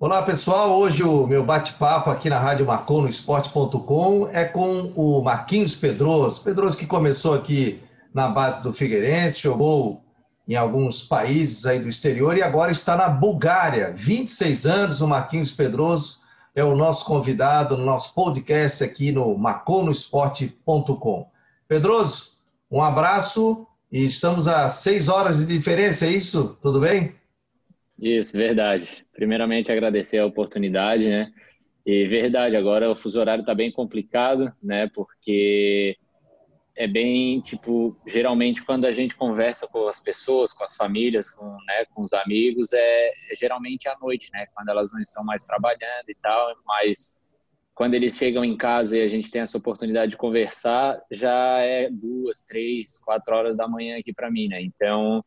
Olá pessoal, hoje o meu bate-papo aqui na Rádio Marcon no esporte.com é com o Marquinhos Pedroso. Pedroso que começou aqui na base do Figueirense, jogou em alguns países aí do exterior e agora está na Bulgária. 26 anos, o Marquinhos Pedroso é o nosso convidado no nosso podcast aqui no maconosport.com. Pedroso, um abraço e estamos a seis horas de diferença, é isso? Tudo bem? Isso, verdade. Primeiramente, agradecer a oportunidade, né? E verdade, agora o fuso horário está bem complicado, né? Porque é bem, tipo, geralmente quando a gente conversa com as pessoas, com as famílias, com, né, com os amigos, é, é geralmente à noite, né? Quando elas não estão mais trabalhando e tal, mas quando eles chegam em casa e a gente tem essa oportunidade de conversar, já é duas, três, quatro horas da manhã aqui para mim, né? Então,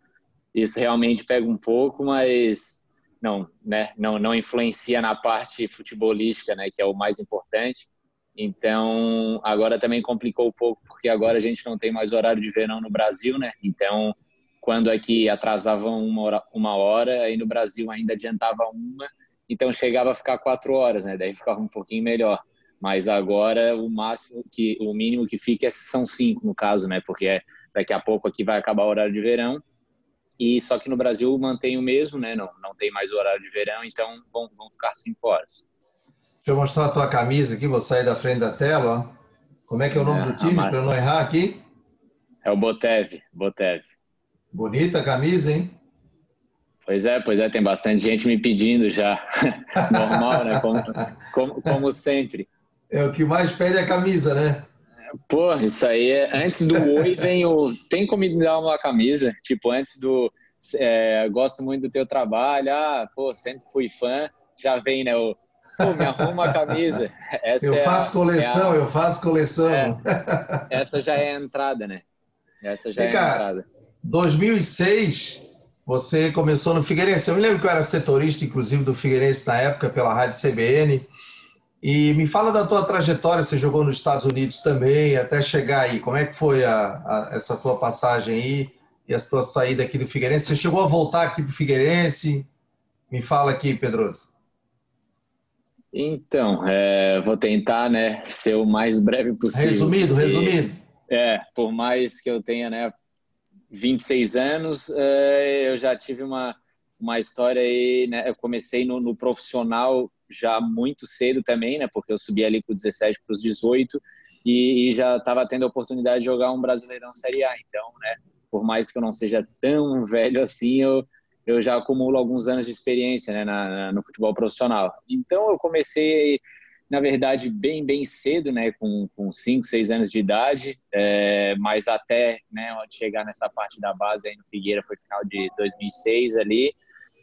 isso realmente pega um pouco, mas não, né, não, não influencia na parte futebolística, né, que é o mais importante. Então, agora também complicou um pouco, porque agora a gente não tem mais horário de verão no Brasil, né? Então, quando aqui atrasavam uma hora, uma hora, aí no Brasil ainda adiantava uma, então chegava a ficar quatro horas, né? Daí ficava um pouquinho melhor. Mas agora o máximo que, o mínimo que fica é, são cinco no caso, né? Porque é, daqui a pouco aqui vai acabar o horário de verão e só que no Brasil mantém o mesmo, né? Não, não tem mais o horário de verão, então vão, vão ficar cinco horas. Deixa eu mostrar a tua camisa aqui, vou sair da frente da tela. Ó. Como é que é o nome é, do time, para eu não errar aqui? É o Botev, Botev. Bonita a camisa, hein? Pois é, pois é, tem bastante gente me pedindo já. Normal, né? Como, como, como sempre. É o que mais pede é a camisa, né? Pô, isso aí é. Antes do oi vem o. Tem como me dar uma camisa? Tipo, antes do. É, gosto muito do teu trabalho. Ah, pô, sempre fui fã. Já vem, né? O, pô, me arruma uma camisa. Essa eu é faço a, coleção, é a, eu faço coleção. É, essa já é a entrada, né? Essa já e, é cara, a entrada. 2006, você começou no Figueirense. Eu me lembro que eu era setorista, inclusive, do Figueirense na época, pela Rádio CBN. E me fala da tua trajetória, você jogou nos Estados Unidos também, até chegar aí. Como é que foi a, a, essa tua passagem aí e a tua saída aqui do Figueirense? Você chegou a voltar aqui para o Figueirense? Me fala aqui, Pedroso. Então, é, vou tentar né, ser o mais breve possível. Resumido, resumido. É, por mais que eu tenha né, 26 anos, é, eu já tive uma, uma história aí, né, eu comecei no, no profissional já muito cedo também, né? Porque eu subi ali com 17 para os 18 e, e já estava tendo a oportunidade de jogar um Brasileirão Série A. Então, né? Por mais que eu não seja tão velho assim, eu, eu já acumulo alguns anos de experiência né, na, na, no futebol profissional. Então, eu comecei, na verdade, bem, bem cedo, né? Com, com 5, 6 anos de idade, é, mas até né, chegar nessa parte da base aí no Figueira foi final de 2006 ali.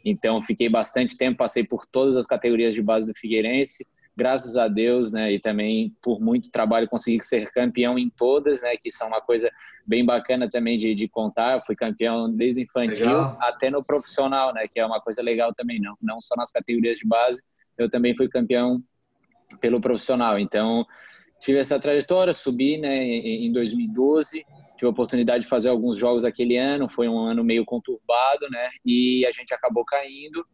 Então, fiquei bastante tempo, passei por todas as categorias de base do Figueirense, graças a Deus, né, e também por muito trabalho consegui ser campeão em todas, né, que são uma coisa bem bacana também de, de contar. Eu fui campeão desde infantil legal. até no profissional, né, que é uma coisa legal também, não, não só nas categorias de base, eu também fui campeão pelo profissional. Então, tive essa trajetória, subi, né, em 2012 tive a oportunidade de fazer alguns jogos aquele ano, foi um ano meio conturbado, né? E a gente acabou caindo.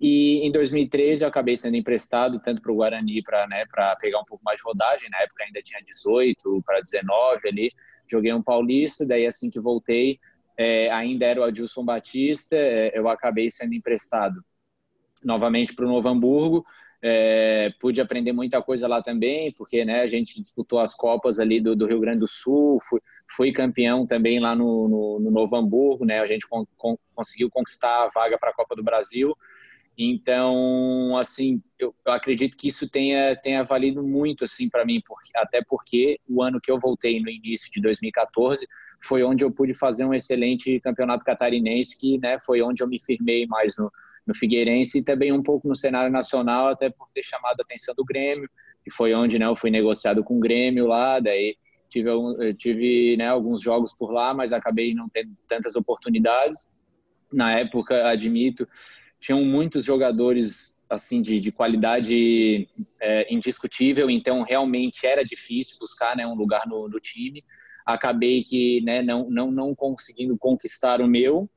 E em 2013 eu acabei sendo emprestado tanto para o Guarani para né, pegar um pouco mais de rodagem. Na época ainda tinha 18 para 19 ali. Joguei um paulista, daí assim que voltei, é, ainda era o Adilson Batista, é, eu acabei sendo emprestado novamente para o Novo Hamburgo. É, pude aprender muita coisa lá também, porque né, a gente disputou as Copas ali do, do Rio Grande do Sul, fui, fui campeão também lá no, no, no Novo Hamburgo, né, a gente con, con, conseguiu conquistar a vaga para a Copa do Brasil. Então, assim, eu, eu, acredito que isso tenha, tenha valido muito, assim, para mim, porque, até porque o ano que eu voltei no início de 2014 foi onde eu pude fazer um excelente campeonato catarinense, que né, foi onde eu me firmei mais no, no Figueirense e também um pouco no cenário nacional, até por ter chamado a atenção do Grêmio, que foi onde né, eu fui negociado com o Grêmio lá, daí tive, tive né, alguns jogos por lá, mas acabei não tendo tantas oportunidades. Na época, admito, tinham muitos jogadores assim de, de qualidade é, indiscutível, então realmente era difícil buscar né, um lugar no, no time. Acabei que né, não, não, não conseguindo conquistar o meu,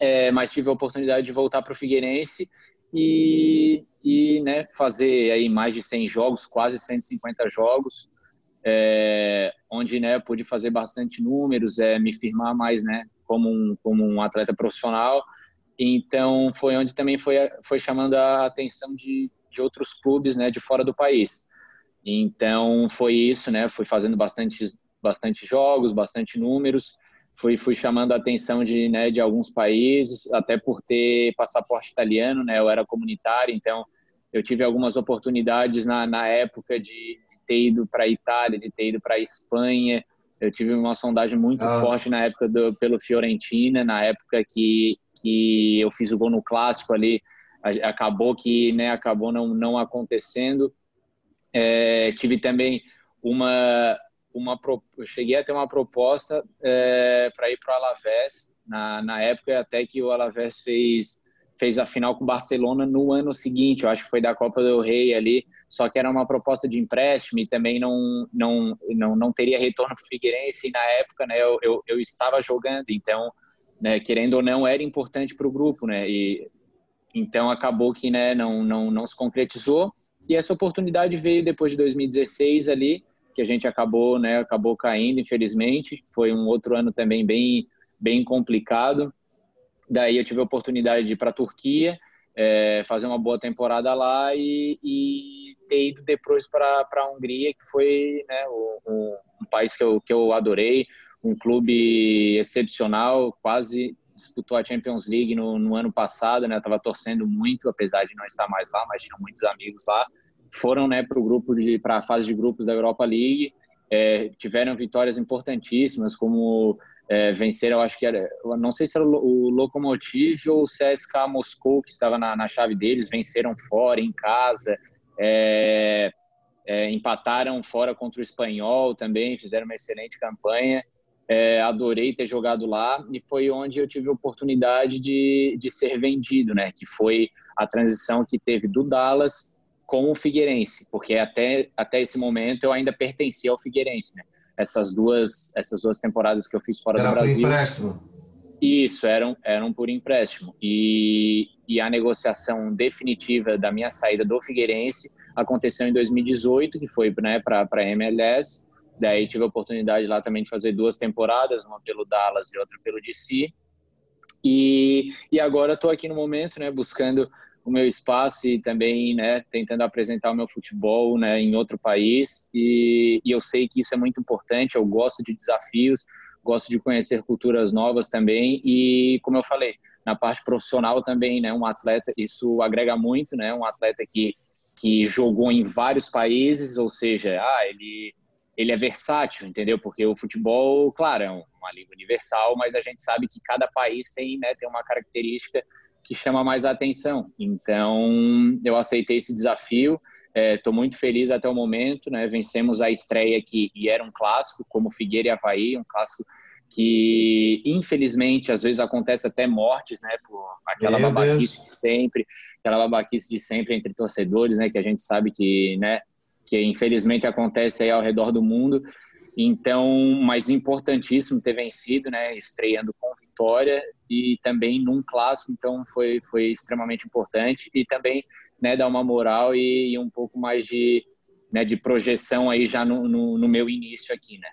é, mas tive a oportunidade de voltar para o Figueirense e, né, fazer aí mais de 100 jogos, quase 150 jogos, é, onde né, pude fazer bastante números, é, me firmar mais né, como, um, como um atleta profissional. Então, foi onde também foi, foi chamando a atenção de, de outros clubes né, de fora do país. Então, foi isso, né? Fui fazendo bastante, bastante jogos, bastante números, fui, fui chamando a atenção de, né, de alguns países, até por ter passaporte italiano, né? Eu era comunitário, então eu tive algumas oportunidades na, na época de, de ter ido para a Itália, de ter ido para a Espanha. Eu tive uma sondagem muito ah. forte na época do, pelo Fiorentina, na época que, que eu fiz o gol no clássico ali, acabou que né, acabou não, não acontecendo. É, tive também uma uma eu cheguei a ter uma proposta é, para ir para o Alavés na, na época até que o Alavés fez fez a final com o Barcelona no ano seguinte, eu acho que foi da Copa do Rei ali, só que era uma proposta de empréstimo e também não não não, não teria retorno para o Figueirense e na época né eu, eu, eu estava jogando, então né, querendo ou não era importante para o grupo, né, e então acabou que né não não não se concretizou e essa oportunidade veio depois de 2016 ali, que a gente acabou, né, acabou caindo, infelizmente. Foi um outro ano também bem, bem complicado. Daí eu tive a oportunidade de ir para a Turquia, é, fazer uma boa temporada lá e, e ter ido depois para a Hungria, que foi né, um, um país que eu, que eu adorei, um clube excepcional, quase disputou a Champions League no, no ano passado, né? Tava torcendo muito, apesar de não estar mais lá, mas tinha muitos amigos lá. Foram, né, para o grupo de para a fase de grupos da Europa League. É, tiveram vitórias importantíssimas, como é, venceram, acho que era, não sei se era o Lokomotiv ou o CSK Moscou que estava na, na chave deles, venceram fora, em casa. É, é, empataram fora contra o Espanhol também, fizeram uma excelente campanha. É, adorei ter jogado lá e foi onde eu tive a oportunidade de, de ser vendido, né? Que foi a transição que teve do Dallas com o Figueirense, porque até, até esse momento eu ainda pertencia ao Figueirense, né? Essas duas, essas duas temporadas que eu fiz fora Era do Brasil. Por empréstimo. Isso, eram, eram por empréstimo. E, e a negociação definitiva da minha saída do Figueirense aconteceu em 2018, que foi né, para a MLS Daí tive a oportunidade lá também de fazer duas temporadas, uma pelo Dallas e outra pelo DC. E, e agora estou aqui no momento, né, buscando o meu espaço e também, né, tentando apresentar o meu futebol, né, em outro país. E, e eu sei que isso é muito importante. Eu gosto de desafios, gosto de conhecer culturas novas também. E como eu falei, na parte profissional também, né, um atleta, isso agrega muito, né, um atleta que que jogou em vários países, ou seja, ah, ele ele é versátil, entendeu? Porque o futebol, claro, é uma língua universal, mas a gente sabe que cada país tem, né, tem uma característica que chama mais a atenção. Então, eu aceitei esse desafio. Estou é, muito feliz até o momento, né? Vencemos a estreia aqui e era um clássico, como Figueira e Havaí, um clássico que infelizmente às vezes acontece até mortes, né? Por aquela Meu babaquice Deus. de sempre, aquela babaquice de sempre entre torcedores, né? Que a gente sabe que, né? que infelizmente acontece aí ao redor do mundo. Então, mas importantíssimo ter vencido, né, estreando com vitória e também num clássico, então foi foi extremamente importante e também, né, dar uma moral e, e um pouco mais de, né, de projeção aí já no, no, no meu início aqui, né.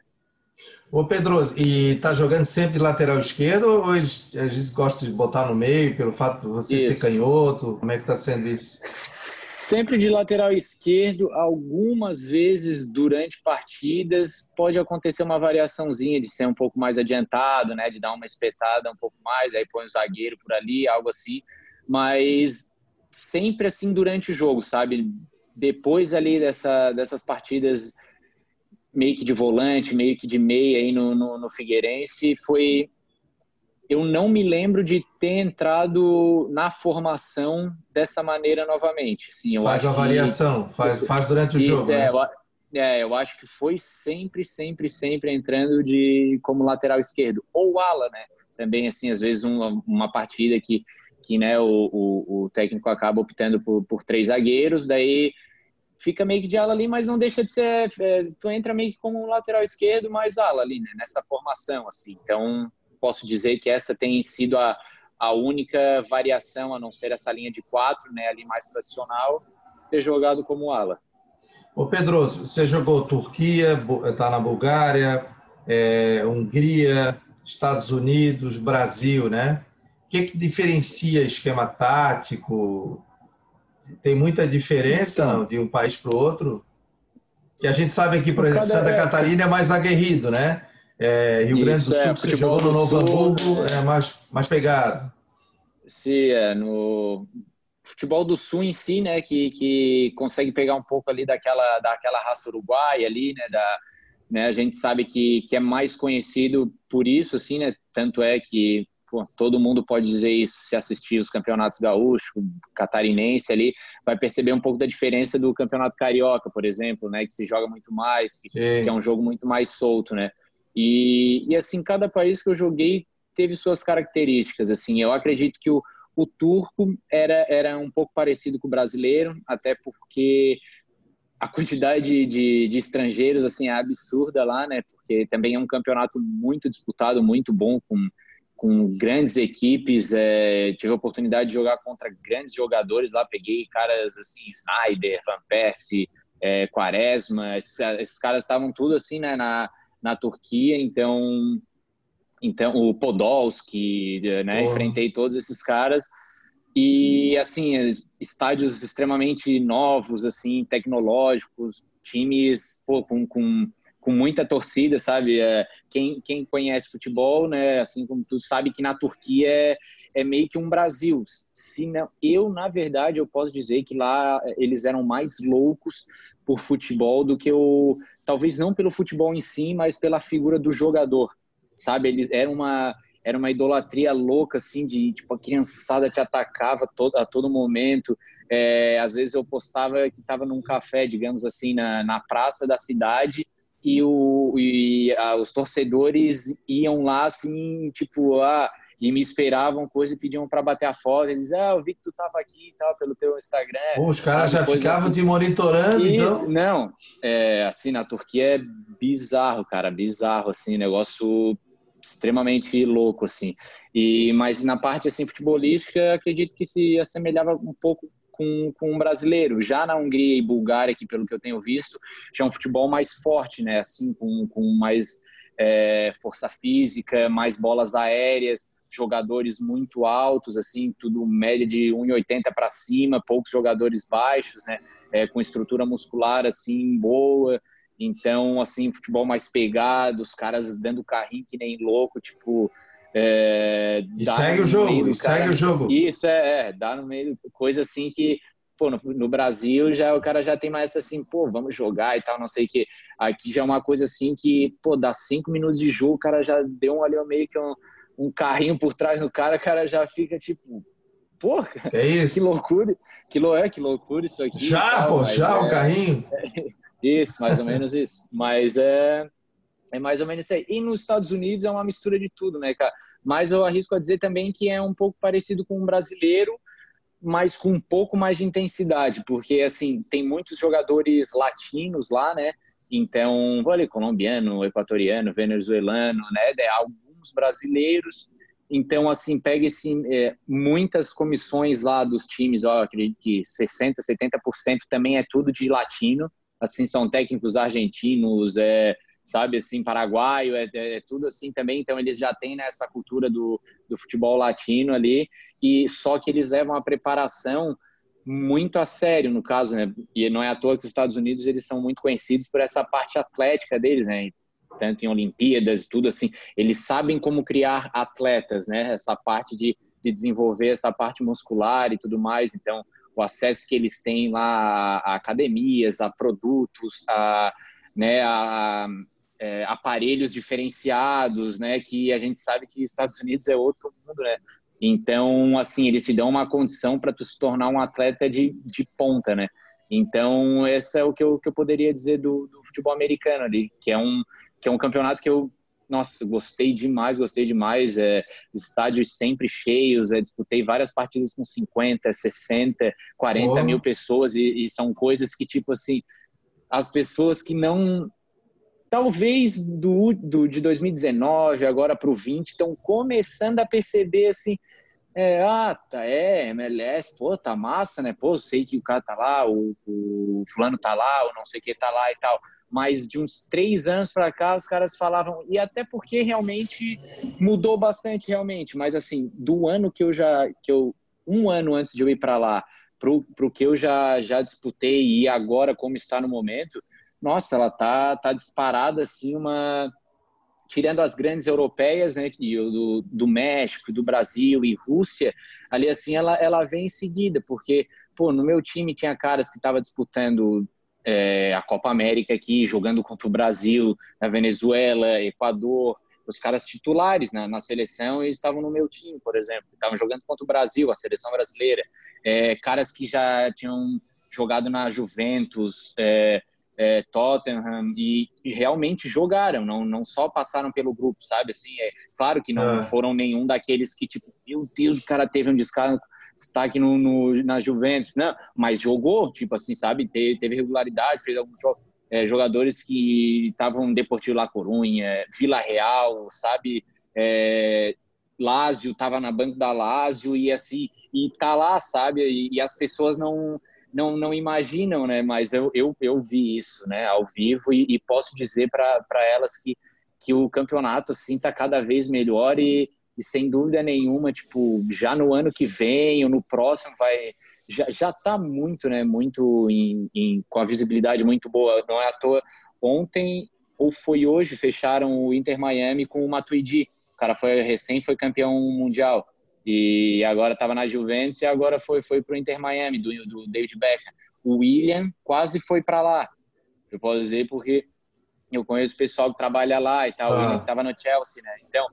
Ô Pedro, e tá jogando sempre de lateral esquerdo ou eles, a gente gosta de botar no meio pelo fato de você isso. ser canhoto? Como é que tá sendo isso? Sempre de lateral esquerdo, algumas vezes durante partidas pode acontecer uma variaçãozinha de ser um pouco mais adiantado, né, de dar uma espetada um pouco mais, aí põe o zagueiro por ali, algo assim, mas sempre assim durante o jogo, sabe? Depois ali dessa, dessas partidas meio que de volante, meio que de meia aí no, no, no Figueirense, foi eu não me lembro de ter entrado na formação dessa maneira novamente. Assim, faz a variação, que, faz, faz durante o jogo. É, né? eu, é, eu acho que foi sempre, sempre, sempre entrando de como lateral esquerdo ou ala, né? Também assim, às vezes uma, uma partida que que né, o, o, o técnico acaba optando por, por três zagueiros, daí fica meio que de ala ali, mas não deixa de ser. É, tu entra meio que como um lateral esquerdo, mais ala ali, né? Nessa formação, assim. Então, posso dizer que essa tem sido a, a única variação, a não ser essa linha de quatro, né? Ali mais tradicional. ter jogado como ala. Ô Pedroso, você jogou Turquia, está na Bulgária, é, Hungria, Estados Unidos, Brasil, né? O que, que diferencia esquema tático? Tem muita diferença então, não, de um país para o outro? Que a gente sabe que, por exemplo, Santa é... Catarina é mais aguerrido, né? É, Rio Grande do Sul, é, você jogou no Novo Hamburgo, é mais, mais pegado. Sim, é, no futebol do Sul em si, né, que, que consegue pegar um pouco ali daquela, daquela raça uruguaia ali, né, da, né, a gente sabe que, que é mais conhecido por isso, assim, né, tanto é que pô, todo mundo pode dizer isso se assistir os campeonatos gaúcho, catarinense ali, vai perceber um pouco da diferença do campeonato carioca, por exemplo, né, que se joga muito mais, que, que é um jogo muito mais solto, né, e, e assim, cada país que eu joguei teve suas características, assim, eu acredito que o, o turco era, era um pouco parecido com o brasileiro, até porque a quantidade de, de, estrangeiros assim é absurda lá, né? Porque também é um campeonato muito disputado, muito bom, com, com grandes equipes. É, tive a oportunidade de jogar contra grandes jogadores lá. Peguei caras assim, Snyder, Van Persie, é, Quaresma. Esses, esses caras estavam tudo assim, né? Na, na Turquia, então então o Podolski, né, enfrentei todos esses caras e assim estádios extremamente novos, assim tecnológicos, times pô, com, com, com muita torcida, sabe? É, quem, quem conhece futebol, né, assim como tu sabe que na Turquia é, é meio que um Brasil. Se não, eu na verdade eu posso dizer que lá eles eram mais loucos por futebol do que o talvez não pelo futebol em si, mas pela figura do jogador, sabe? Eles era uma era uma idolatria louca assim de tipo a criançada te atacava todo, a todo momento. É, às vezes eu postava que estava num café, digamos assim, na, na praça da cidade e, o, e a, os torcedores iam lá assim, tipo, ah, e me esperavam coisa e pediam para bater a foto. Eles diziam, ah, eu vi que tu tava aqui e tal, pelo teu Instagram. Pô, os caras já ficavam assim. te monitorando, Isso, então? Não, é, assim, na Turquia é bizarro, cara, bizarro, assim, negócio extremamente louco, assim. E, mas na parte, assim, futebolística, acredito que se assemelhava um pouco com, com um brasileiro. Já na Hungria e Bulgária, que pelo que eu tenho visto, já é um futebol mais forte, né? Assim, com, com mais é, força física, mais bolas aéreas jogadores muito altos, assim, tudo média de 1,80 para cima, poucos jogadores baixos, né, é, com estrutura muscular, assim, boa. Então, assim, futebol mais pegado, os caras dando carrinho que nem louco, tipo... É, e segue o jogo, e segue o jogo. Isso, é, é, dá no meio, coisa assim que pô, no, no, Brasil já o cara já tem mais assim, pô, vamos jogar e tal, não sei o que. Aqui já é uma coisa assim que, pô, dá cinco minutos de jogo, o cara já deu um ali meio que um, um carrinho por trás do cara, o cara já fica tipo, porra, é isso? que loucura, que, lo, é, que loucura isso aqui. Já, tal, pô, já é, o carrinho? É, isso, mais ou menos isso. Mas é, é mais ou menos isso aí. E nos Estados Unidos é uma mistura de tudo, né, cara? Mas eu arrisco a dizer também que é um pouco parecido com um brasileiro, mas com um pouco mais de intensidade, porque, assim, tem muitos jogadores latinos lá, né? Então, olha, colombiano, equatoriano, venezuelano, né? É algo os brasileiros. Então, assim, pega esse, é, muitas comissões lá dos times, ó, acredito que 60%, 70% também é tudo de latino. Assim, são técnicos argentinos, é, sabe, assim, paraguaio, é, é, é tudo assim também. Então, eles já têm né, essa cultura do, do futebol latino ali. E só que eles levam a preparação muito a sério, no caso, né? E não é à toa que os Estados Unidos eles são muito conhecidos por essa parte atlética deles, né? tanto em Olimpíadas e tudo assim, eles sabem como criar atletas, né? Essa parte de, de desenvolver essa parte muscular e tudo mais. Então, o acesso que eles têm lá a, academias, a produtos, a, né, a, é, aparelhos diferenciados, né? Que a gente sabe que Estados Unidos é outro mundo, né? Então, assim, eles te dão uma condição para tu se tornar um atleta de, de ponta, né? Então, esse é o que eu, que eu poderia dizer do, do futebol americano ali, que é um, que é um campeonato que eu, nossa, gostei demais, gostei demais. É, estádios sempre cheios, é, disputei várias partidas com 50, 60, 40 oh. mil pessoas e, e são coisas que, tipo assim, as pessoas que não talvez do, do de 2019 agora para o 20 estão começando a perceber assim é, ah, tá, é, MLS, pô, tá massa, né? Pô, sei que o cara tá lá, o, o fulano tá lá, o não sei o que tá lá e tal. Mas de uns três anos para cá, os caras falavam, e até porque realmente mudou bastante, realmente. Mas assim, do ano que eu já, que eu, um ano antes de eu ir para lá, pro, pro que eu já, já disputei e agora como está no momento, nossa, ela tá, tá disparada assim, uma tirando as grandes europeias, né, do, do México, do Brasil e Rússia, ali assim ela, ela vem em seguida, porque pô, no meu time tinha caras que estavam disputando é, a Copa América aqui, jogando contra o Brasil, na Venezuela, Equador, os caras titulares na, na seleção e estavam no meu time, por exemplo, estavam jogando contra o Brasil, a seleção brasileira, é, caras que já tinham jogado na Juventus, é, é, Tottenham e, e, realmente jogaram, não, não só passaram pelo grupo, sabe? Assim, é claro que não é. foram nenhum daqueles que tipo, meu Deus, o cara teve um destaque no, no, na Juventus, não, mas jogou, tipo assim, sabe? Teve, teve regularidade, fez alguns é, jogadores que estavam Deportivo La Corunha, Vila Real, sabe? É, Lázio estava na banca da Lázio e assim e tá lá, sabe? E, e as pessoas não não, não imaginam, né? Mas eu, eu, eu vi isso, né? Ao vivo e, e posso dizer para elas que, que o campeonato, assim, tá cada vez melhor e, e sem dúvida nenhuma, tipo, já no ano que vem ou no próximo vai... Já, já tá muito, né? Muito em, em, com a visibilidade muito boa. Não é à toa. Ontem ou foi hoje fecharam o Inter Miami com o Matuidi. O cara foi recém foi campeão mundial e agora estava na Juventus e agora foi foi para o Inter Miami do, do David Beckham. O William quase foi para lá, eu posso dizer porque eu conheço o pessoal que trabalha lá e tal, ah. ele estava no Chelsea, né? Então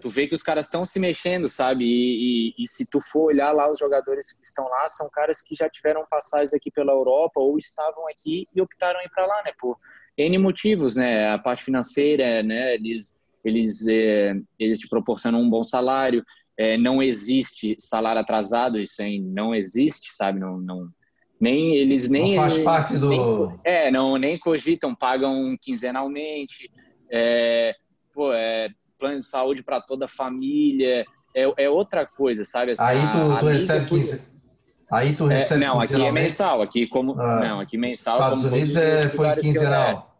tu vê que os caras estão se mexendo, sabe? E, e, e, se tu for olhar lá os jogadores que estão lá, são caras que já tiveram passagens aqui pela Europa ou estavam aqui e optaram ir para lá, né? Por N motivos, né? A parte financeira, né? Eles eles é, eles te proporcionam um bom salário, é, não existe salário atrasado, isso aí não existe, sabe? Não, não nem eles nem não faz parte do nem, é não nem cogitam, pagam quinzenalmente, é, pô, é plano de saúde para toda a família, é, é outra coisa, sabe? Assim, aí tu, tu recebe quinze... Aí tu é, recebe é, Não, aqui é mensal, aqui como ah, não, aqui mensal. Estados Unidos é, foi quinzenal.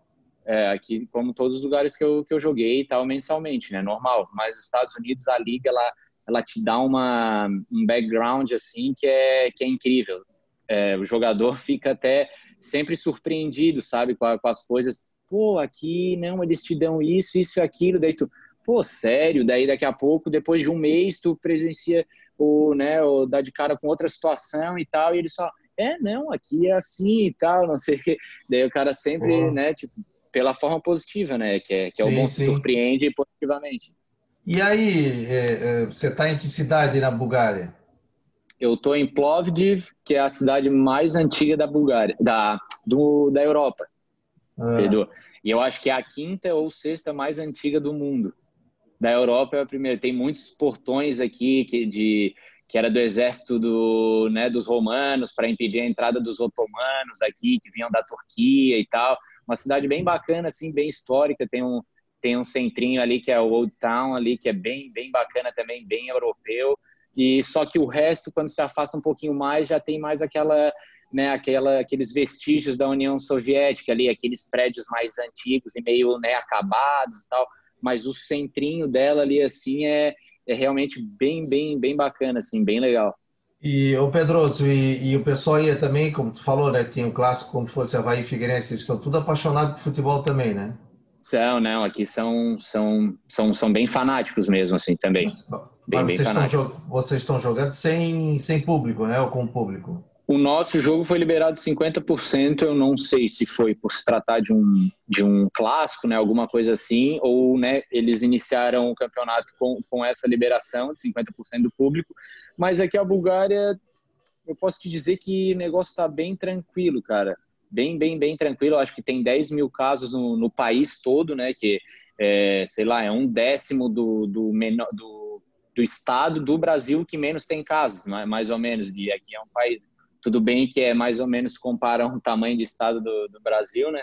É, aqui como todos os lugares que eu, que eu joguei e tal mensalmente, né? Normal. Mas os Estados Unidos a liga ela ela te dá uma, um background assim que é, que é incrível. É, o jogador fica até sempre surpreendido, sabe, com, a, com, as coisas. Pô, aqui não, eles te dão isso, isso e aquilo, daí tu, pô, sério, daí daqui a pouco, depois de um mês, tu presencia o, né, o dá de cara com outra situação e tal, e eles falam, é, não, aqui é assim e tal, não sei o quê. Daí o cara sempre, uhum. né, tipo, pela forma positiva, né, que é, que é sim, o bom, sim. se surpreende positivamente. E aí, é, é, você está em que cidade na Bulgária? Eu estou em Plovdiv, que é a cidade mais antiga da Bulgária, da, do, da Europa. Ah. E eu acho que é a quinta ou sexta mais antiga do mundo. Da Europa é a primeira. Tem muitos portões aqui que, de, que era do exército do, né, dos romanos para impedir a entrada dos otomanos aqui, que vinham da Turquia e tal. Uma cidade bem bacana, assim, bem histórica. Tem um, tem um centrinho ali que é o Old Town ali, que é bem, bem bacana também, bem europeu. E só que o resto, quando se afasta um pouquinho mais, já tem mais aquela, né, aquela, aqueles vestígios da União Soviética ali, aqueles prédios mais antigos e meio, né, acabados e tal. Mas o centrinho dela ali, assim, é, é realmente bem, bem, bem bacana, assim, bem legal. E o Pedroso, e, e, o pessoal aí também, como tu falou, né? Tem um clássico como fosse Havaí e Figueirense, eles estão tudo apaixonados por futebol também, né? São, não, aqui são, são, são, são bem fanáticos mesmo, assim, também. Mas, bem, mas vocês, estão, vocês estão jogando sem, sem público, né? Ou com público? O nosso jogo foi liberado 50%, eu não sei se foi por se tratar de um, de um clássico, né, alguma coisa assim, ou né, eles iniciaram o campeonato com, com essa liberação de 50% do público, mas aqui a Bulgária, eu posso te dizer que o negócio está bem tranquilo, cara bem, bem, bem tranquilo. Eu acho que tem 10 mil casos no, no país todo, né? Que, é, sei lá, é um décimo do, do, menor, do, do estado do Brasil que menos tem casos, mais ou menos. E aqui é um país, tudo bem que é mais ou menos compara o tamanho do estado do, do Brasil, né?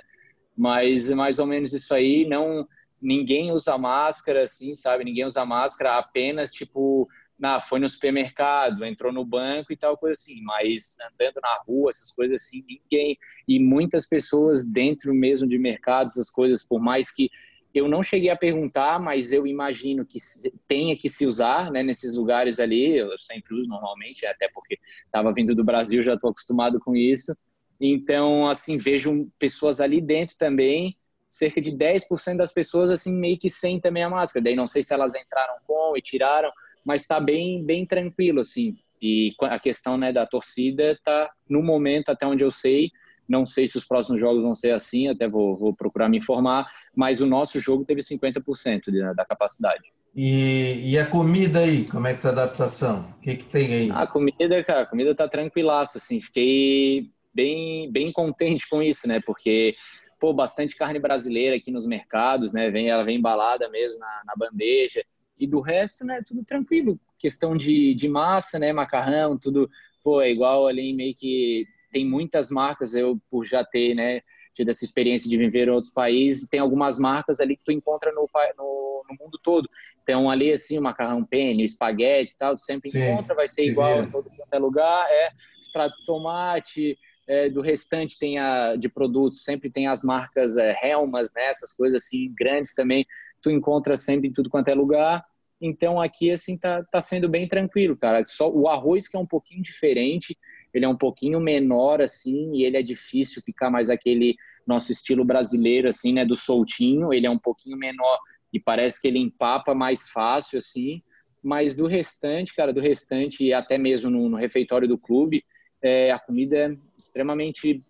Mas mais ou menos isso aí, não ninguém usa máscara, assim, sabe? Ninguém usa máscara, apenas tipo na, foi no supermercado, entrou no banco e tal coisa assim, mas andando na rua, essas coisas assim, ninguém e muitas pessoas dentro mesmo de mercados, essas coisas, por mais que eu não cheguei a perguntar, mas eu imagino que tenha que se usar né, nesses lugares ali. Eu sempre uso normalmente, até porque estava vindo do Brasil, já estou acostumado com isso. Então, assim, vejo pessoas ali dentro também, cerca de 10% das pessoas, assim, meio que sem também a máscara. Daí não sei se elas entraram com e tiraram, mas está bem, bem tranquilo, assim. E a questão né, da torcida está, no momento, até onde eu sei, não sei se os próximos jogos vão ser assim, até vou, vou procurar me informar, mas o nosso jogo teve 50% de, da capacidade. E, e, a comida aí, como é que tá a adaptação? O que, que tem aí? A comida, cara, a comida tá tranquilaça, assim, fiquei bem, bem contente com isso, né? Porque, pô, bastante carne brasileira aqui nos mercados, né? Vem, ela vem embalada mesmo na, na bandeja. E do resto, né, tudo tranquilo. Questão de, de massa, né, macarrão, tudo, pô, é igual ali meio que tem muitas marcas, eu por já ter, né, tido essa experiência de viver em outros países, tem algumas marcas ali que tu encontra no, no, no mundo todo. Então ali assim, o macarrão penne, espaguete e tal, sempre Sim, encontra, vai ser igual vira. em todo é lugar, é extrato de tomate, é, do restante tem a de produtos, sempre tem as marcas é, Helmas, né, essas coisas assim grandes também, tu encontra sempre em tudo quanto é lugar. Então aqui assim tá, tá sendo bem tranquilo, cara. Só o arroz que é um pouquinho diferente, ele é um pouquinho menor assim e ele é difícil ficar mais aquele nosso estilo brasileiro assim, né, do soltinho, ele é um pouquinho menor e parece que ele empapa mais fácil assim, mas do restante, cara, do restante até mesmo no, no refeitório do clube, é, a comida é extremamente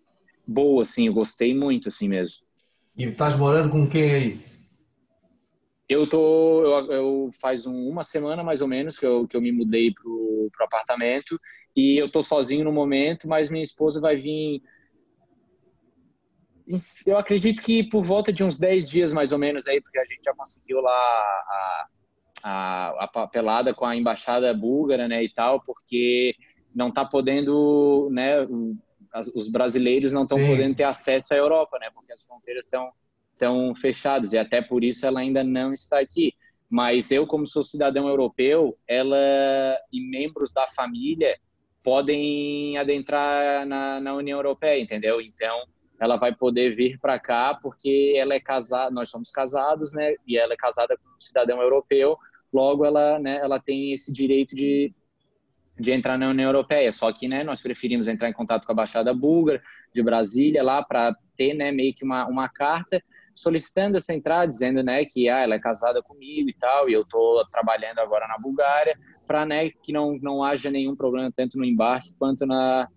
boa assim, eu gostei muito assim mesmo. E estás morando com quem aí? Eu tô, eu, eu faz um, uma semana mais ou menos que eu, que eu me mudei pro, pro apartamento e eu tô sozinho no momento, mas minha esposa vai vir. Eu acredito que por volta de uns 10 dias mais ou menos aí, porque a gente já conseguiu lá a, a, a papelada com a embaixada búlgara, né, e tal, porque não tá podendo, né, os brasileiros não estão podendo ter acesso à Europa, né, porque as fronteiras estão estão fechadas e até por isso ela ainda não está aqui. Mas eu, como sou cidadão europeu, ela e membros da família podem adentrar na, na União Europeia, entendeu? Então, ela vai poder vir para cá porque ela é casada, nós somos casados, né? E ela é casada com um cidadão europeu, logo ela, né, ela tem esse direito de, de entrar na União Europeia. Só que, né, nós preferimos entrar em contato com a Baixada Búlgara de Brasília lá para ter, né, meio que uma, uma carta solicitando essa entrada, dizendo, né, que ah, ela é casada comigo e tal, e eu tô trabalhando agora na Bulgária, para né, que não, não haja nenhum problema tanto no embarque quanto na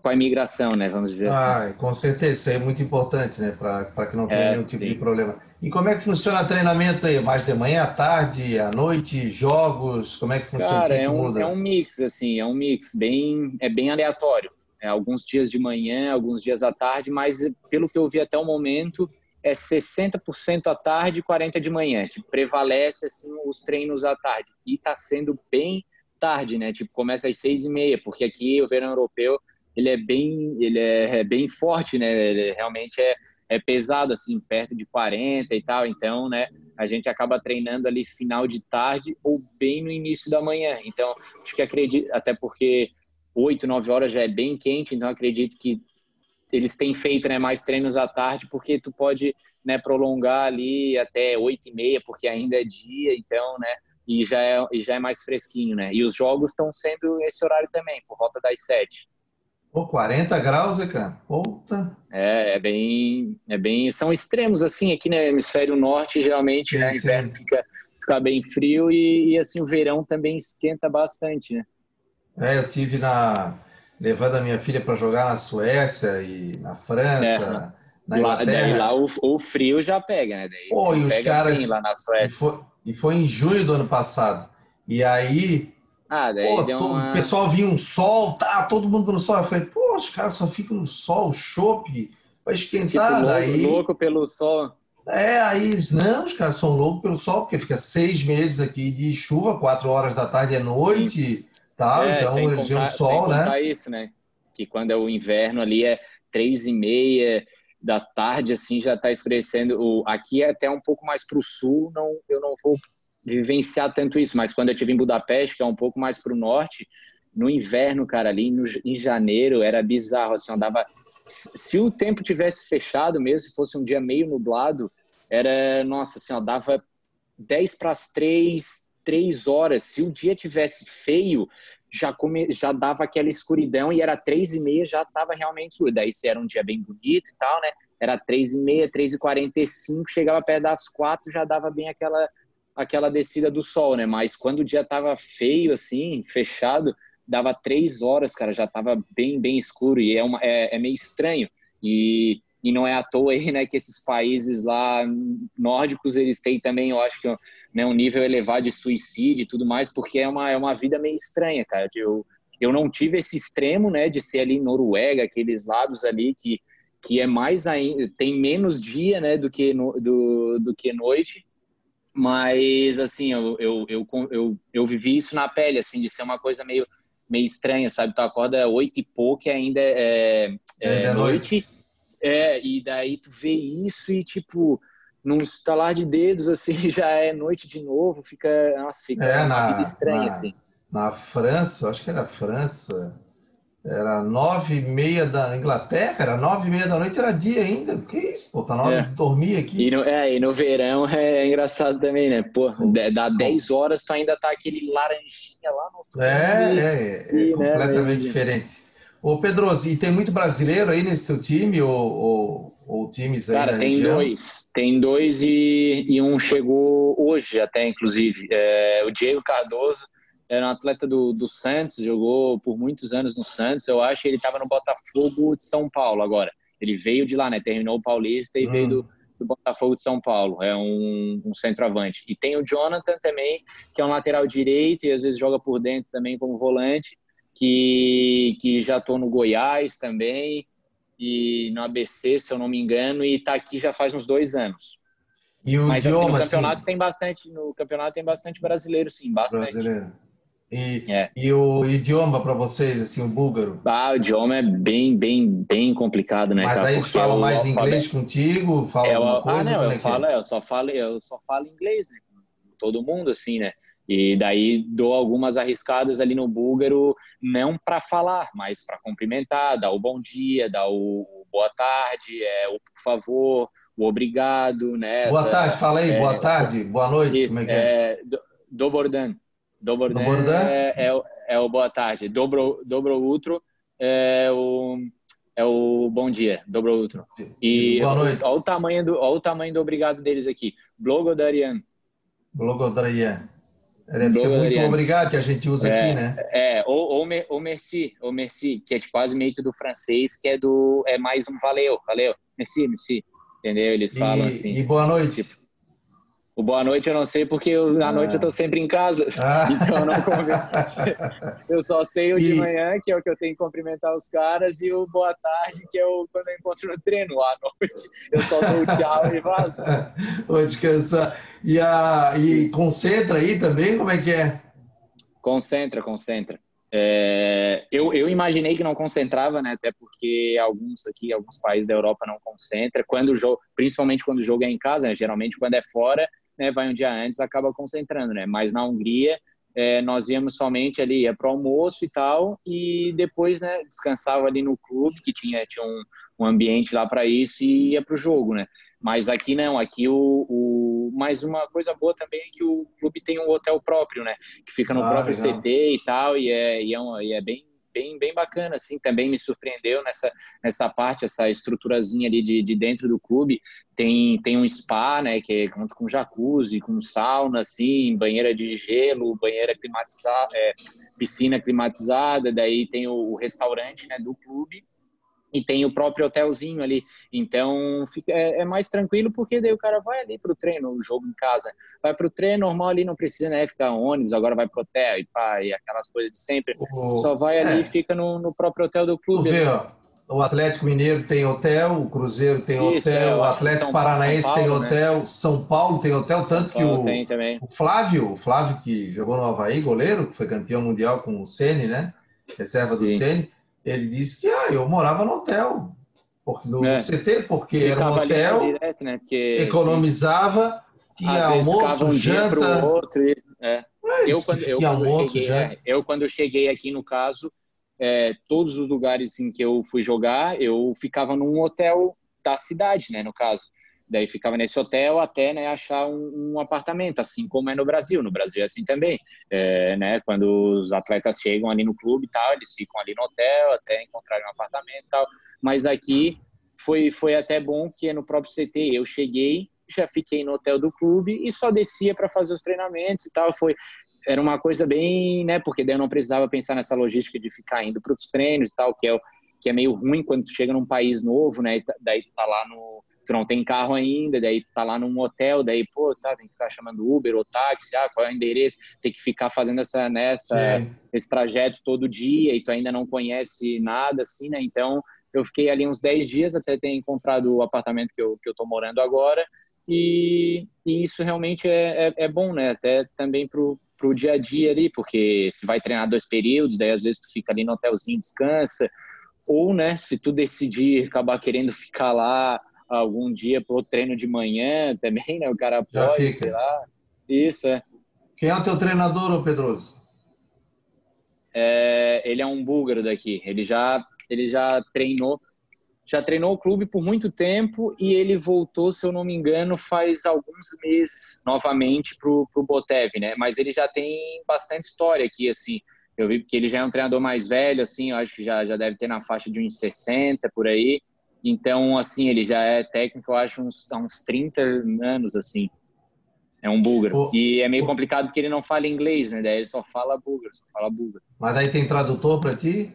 com a imigração, né, vamos dizer ah, assim. Com certeza, isso é muito importante, né, para que não tenha é, nenhum tipo sim. de problema. E como é que funciona o treinamento aí? Mais de manhã, à tarde, à noite, jogos? Como é que funciona? Cara, é um, é um mix, assim, é um mix, bem, é bem aleatório. É, alguns dias de manhã, alguns dias à tarde, mas pelo que eu vi até o momento, é 60% à tarde e 40% de manhã. Tipo, prevalece assim, os treinos à tarde. E está sendo bem tarde, né? Tipo, começa às seis e meia, porque aqui o verão europeu ele é bem, ele é, é bem forte, né? Ele realmente é, é pesado, assim, perto de 40 e tal. Então, né? A gente acaba treinando ali final de tarde ou bem no início da manhã. Então, acho que acredito, até porque 8, 9 horas já é bem quente, então acredito que eles têm feito né, mais treinos à tarde, porque tu pode né, prolongar ali até oito e meia, porque ainda é dia, então, né, e já é, e já é mais fresquinho, né? E os jogos estão sendo esse horário também, por volta das sete. Pô, 40 graus, é, cara? Puta. É, é bem, é bem, são extremos, assim, aqui no hemisfério norte, geralmente, sim, né, inverno fica, fica bem frio e, e, assim, o verão também esquenta bastante, né? É, eu tive na levando a minha filha para jogar na Suécia e na França. É. Na lá, daí lá o, o, frio já pega, né? Daí Pô, e os caras. Lá na Suécia. E foi, e foi, em junho do ano passado. E aí. Ah, daí pô, todo, uma... o pessoal vinha um sol, tá, todo mundo no sol. Eu falei, pô, os caras só ficam no sol, chope, vai esquentar. Tipo, louco, daí... louco pelo sol. É, aí eles, não, os caras são loucos pelo sol, porque fica seis meses aqui de chuva, quatro horas da tarde é noite. Sim tal, é, então eles contar, sol, né? isso, né? Que quando é o inverno ali é três e meia da tarde, assim, já está escurecendo. O, aqui é até um pouco mais para o sul, não, eu não vou vivenciar tanto isso, mas quando eu tive em Budapeste, que é um pouco mais para o norte, no inverno, cara, ali no, em janeiro, era bizarro, assim, andava... Se o tempo tivesse fechado mesmo, se fosse um dia meio nublado, era, nossa, assim, ó, dava 10 para as 3, 3 horas. Se o dia tivesse feio, já, come, já dava aquela escuridão e era três e meia, já estava realmente escuro. Daí se era um dia bem bonito e tal, né? Era três e meia, três e quarenta e cinco, chegava perto das quatro, já dava bem aquela aquela descida do sol, né? Mas quando o dia estava feio, assim, fechado, dava três horas, cara, já estava bem, bem escuro e é, uma, é, é meio estranho. E, e não é à toa aí, né, que esses países lá nórdicos, eles têm também, eu acho que né, um nível elevado de suicídio e tudo mais, porque é uma, é uma vida meio estranha, cara. Eu, eu não tive esse extremo, né, de ser ali em Noruega, aqueles lados ali que, que é mais ainda, tem menos dia, né, do que, no, do, do que noite, mas, assim, eu, eu, eu, eu, eu vivi isso na pele, assim, de ser uma coisa meio, meio estranha, sabe? Tu acorda oito e pouco e ainda é, é, é noite. noite. É, e daí tu vê isso e, tipo, num estalar de dedos, assim, já é noite de novo, fica, nossa, fica é, na, vida estranha, na, assim. Na França, acho que era França, era nove e meia da Inglaterra, era nove e meia da noite, era dia ainda. Que isso, pô, tá na hora é. de dormir aqui. E no, é, e no verão é engraçado também, né? Pô, dá 10 horas, tu ainda tá aquele laranjinha lá no fundo. É, é, é, e, né, completamente né, diferente. Ô, Pedroso, e tem muito brasileiro aí nesse seu time ou, ou, ou times aí Cara, tem região? dois. Tem dois e, e, um chegou hoje até, inclusive. É, o Diego Cardoso era um atleta do, do Santos, jogou por muitos anos no Santos, eu acho. Ele estava no Botafogo de São Paulo agora. Ele veio de lá, né? Terminou o Paulista e hum. veio do, do Botafogo de São Paulo. É um, um centroavante. E tem o Jonathan também, que é um lateral direito e às vezes joga por dentro também como volante que, que já estou no Goiás também e no ABC, se eu não me engano, e está aqui já faz uns dois anos. E o Mas idioma, assim, no campeonato assim, tem bastante, no campeonato tem bastante brasileiro, sim, bastante. Brasileiro. E, é. e o idioma para vocês, assim, o búlgaro? Ah, o idioma é bem, bem, bem complicado, né? Mas cara? aí eles falam mais inglês contigo? Falam é, alguma coisa? Ah, não, eu é, é falo, eu só falo, eu só falo inglês, né? Todo mundo, assim, né? E daí dou algumas arriscadas ali no búlgaro, não para falar, mas para cumprimentar, dar o bom dia, dar o, boa tarde, é, o por favor, o obrigado, né? Boa tarde, fala aí, é, boa tarde, boa noite, isso, como é que é? é Dobordan. Dobordan, É, é, é, o boa tarde. Dobro, dobro outro é o, é o bom dia, dobro outro. E boa noite. Olha o tamanho do, olha o tamanho do obrigado deles aqui. Blogodarian. Blogodarian. Deve ser muito obrigado que a gente usa é, aqui, né? É, ou, ou, ou merci, ou merci, que é tipo quase meio que do francês, que é do é mais um valeu, valeu, merci, merci, entendeu? Eles falam e, assim. E boa noite. Tipo, o boa noite eu não sei porque eu, à ah. noite eu tô sempre em casa, ah. então eu não Eu só sei o de manhã, que é o que eu tenho que cumprimentar os caras, e o boa tarde, que é o quando eu encontro no treino. À noite eu só dou o tchau e vazo. Vou descansar. E, a, e concentra aí também, como é que é? Concentra, concentra. É, eu, eu imaginei que não concentrava, né? Até porque alguns aqui, alguns países da Europa não concentram. Quando o jogo, principalmente quando o jogo é em casa, né? geralmente quando é fora, né, vai um dia antes, acaba concentrando, né? Mas na Hungria, é, nós íamos somente ali, ia para o almoço e tal, e depois, né, descansava ali no clube, que tinha, tinha um, um ambiente lá para isso, e ia para o jogo, né? Mas aqui não, aqui o, o. Mais uma coisa boa também é que o clube tem um hotel próprio, né? Que fica no ah, próprio legal. CT e tal, e é, e é, um, e é bem bem, bem bacana, assim, também me surpreendeu nessa, nessa parte, essa estruturazinha ali de, de dentro do clube, tem, tem um spa, né, que conta com jacuzzi, com sauna, assim, banheira de gelo, banheira climatizada, é, piscina climatizada, daí tem o, o restaurante, né, do clube, e tem o próprio hotelzinho ali. Então fica, é, é, mais tranquilo porque daí o cara vai ali para o treino, o jogo em casa. Vai para o treino normal ali, não precisa né, ficar ônibus, agora vai pro hotel e pá, e aquelas coisas de sempre. O... Só vai ali é. e fica no, no, próprio hotel do clube. Vê, o Atlético Mineiro tem hotel, o Cruzeiro tem Isso, hotel, é, o Atlético São, Paranaense São Paulo, tem né? hotel, né? São Paulo tem hotel, tanto que o, o, Flávio, o Flávio que jogou no Havaí, goleiro, que foi campeão mundial com o Ceni, né? Reserva Sim. do Ceni ele disse que ah, eu morava no hotel, no é. CT, porque era um hotel, direto, né? porque, economizava, Tinha almoço, um janta... outro. E, é. eu, quando, eu, quando almoço, cheguei, é, eu, quando cheguei aqui, no caso, é, todos os lugares em que eu fui jogar, eu ficava num hotel da cidade, né, no caso. Daí ficava nesse hotel até né, achar um, um, apartamento, assim como é no Brasil. No Brasil é assim também. É, né, quando os atletas chegam ali no clube e tal, eles ficam ali no hotel até encontrarem um apartamento e tal. Mas aqui foi, foi até bom que no próprio CT eu cheguei, já fiquei no hotel do clube e só descia para fazer os treinamentos e tal. Foi, era uma coisa bem, né? Porque daí eu não precisava pensar nessa logística de ficar indo para os treinos e tal, que é, que é meio ruim quando tu chega num país novo, né? daí tu tá lá no, tu não tem carro ainda, daí tu tá lá num hotel, daí, pô, tá, tem que ficar chamando Uber ou táxi, ah, qual é o endereço, tem que ficar fazendo essa, nessa, né, esse trajeto todo dia e tu ainda não conhece nada, assim, né, então eu fiquei ali uns 10 dias até ter encontrado o apartamento que eu, que eu tô morando agora e, e isso realmente é, é, é, bom, né, até também pro, pro dia a dia ali, porque se vai treinar dois períodos, daí às vezes tu fica ali no hotelzinho, descansa, ou, né, se tu decidir acabar querendo ficar lá algum dia para o treino de manhã também, né? O cara pode, sei lá. Isso, é. Quem é o teu treinador, Pedroso? É, ele é um búlgaro daqui. Ele já, ele já treinou, já treinou o clube por muito tempo e ele voltou, se eu não me engano, faz alguns meses novamente pro, pro Botev, né? Mas ele já tem bastante história aqui, assim. Eu vi que ele já é um treinador mais velho, assim, eu acho que já, já deve ter na faixa de uns 60 por aí. Então, assim, ele já é técnico, eu acho, uns, há uns 30 anos, assim. É um búlgaro. e é meio complicado porque ele não fala inglês, né? Daí ele só fala búlgaro, só fala búlgaro. Mas daí tem tradutor para ti?